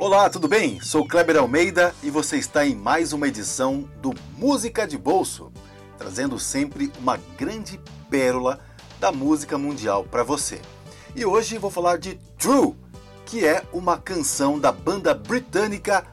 Olá, tudo bem? Sou Kleber Almeida e você está em mais uma edição do Música de Bolso, trazendo sempre uma grande pérola da música mundial para você. E hoje vou falar de True, que é uma canção da banda britânica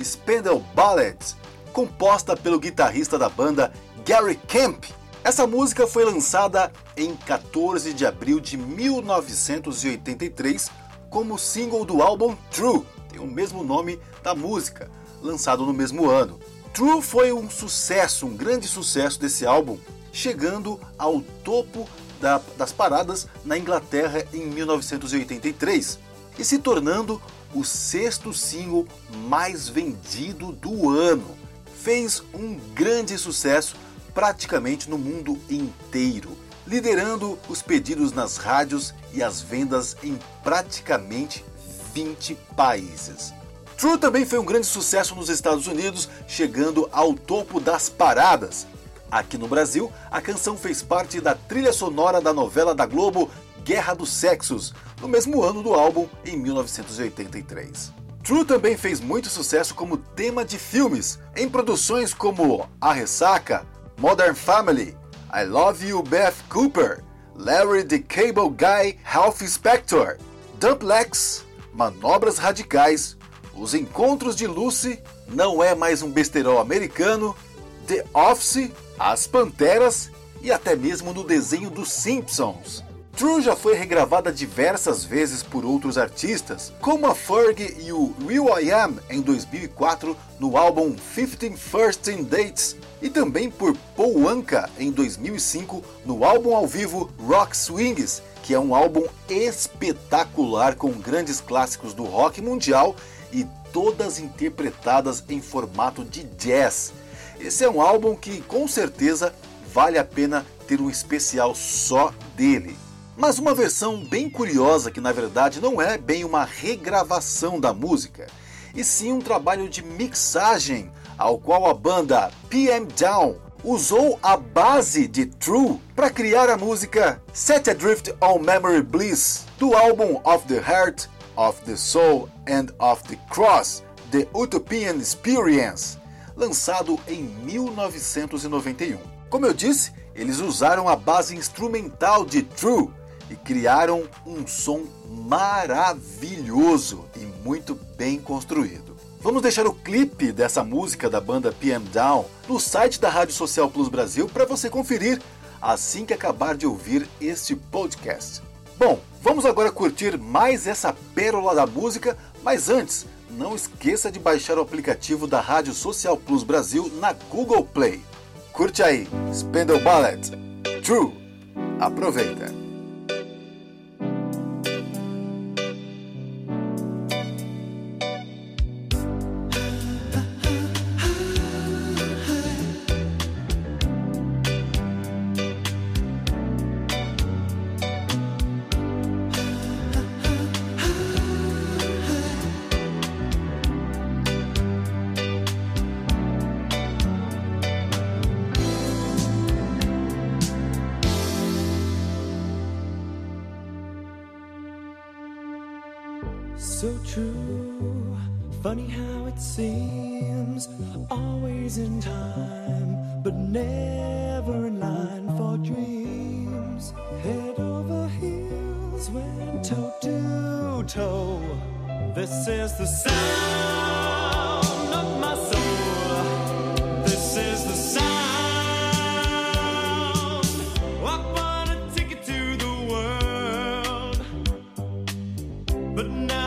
Spandau Ballet, composta pelo guitarrista da banda Gary Kemp. Essa música foi lançada em 14 de abril de 1983 como single do álbum True, o mesmo nome da música, lançado no mesmo ano. True foi um sucesso, um grande sucesso desse álbum, chegando ao topo da, das paradas na Inglaterra em 1983 e se tornando o sexto single mais vendido do ano. Fez um grande sucesso praticamente no mundo inteiro, liderando os pedidos nas rádios e as vendas em praticamente 20 países. True também foi um grande sucesso nos Estados Unidos, chegando ao topo das paradas. Aqui no Brasil, a canção fez parte da trilha sonora da novela da Globo Guerra dos Sexos, no mesmo ano do álbum, em 1983. True também fez muito sucesso como tema de filmes, em produções como A Ressaca, Modern Family, I Love You Beth Cooper, Larry the Cable Guy Health Inspector, Dumplex, Manobras Radicais, Os Encontros de Lucy, Não é mais um besterol americano, The Office, As Panteras e até mesmo no desenho dos Simpsons. True já foi regravada diversas vezes por outros artistas, como a Ferg e o Real I Am em 2004 no álbum 15 First Dates, e também por Paul Anka em 2005 no álbum ao vivo Rock Swings, que é um álbum espetacular com grandes clássicos do rock mundial e todas interpretadas em formato de jazz. Esse é um álbum que com certeza vale a pena ter um especial só dele. Mas uma versão bem curiosa que na verdade não é bem uma regravação da música, e sim um trabalho de mixagem ao qual a banda PM Down usou a base de True para criar a música Set Adrift on Memory Bliss do álbum Of the Heart, of the Soul and of the Cross, The Utopian Experience, lançado em 1991. Como eu disse, eles usaram a base instrumental de True e criaram um som maravilhoso e muito bem construído. Vamos deixar o clipe dessa música da banda PM Down no site da Rádio Social Plus Brasil para você conferir assim que acabar de ouvir este podcast. Bom, vamos agora curtir mais essa pérola da música, mas antes, não esqueça de baixar o aplicativo da Rádio Social Plus Brasil na Google Play. Curte aí, Spindle Ballet, True. Aproveita! So true, funny how it seems, always in time, but never in line for dreams. Head over heels, went toe to toe. This is the sound of my soul. This is the sound. But now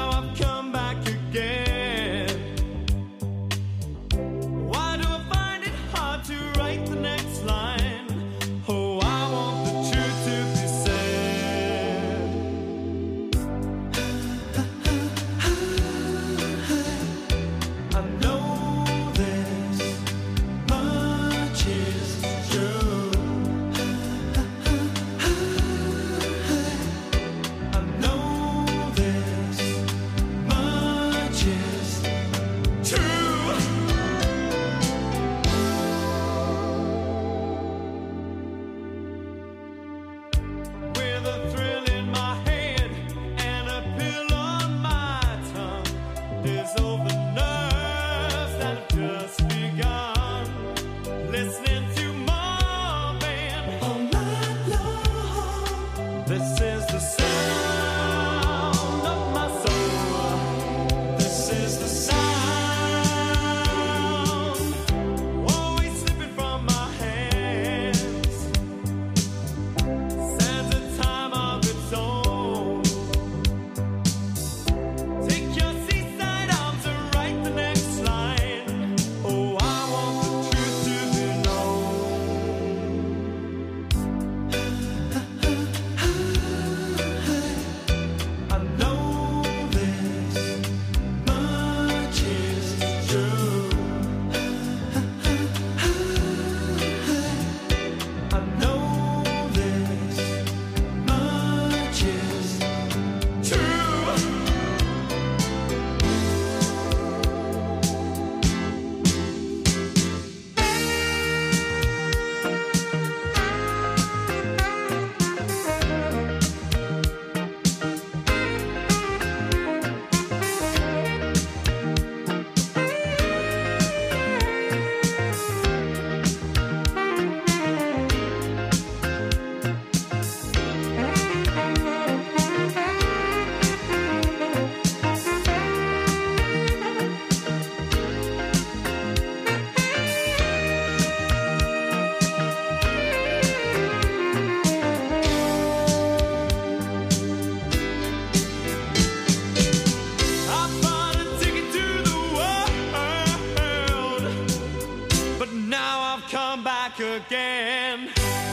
again.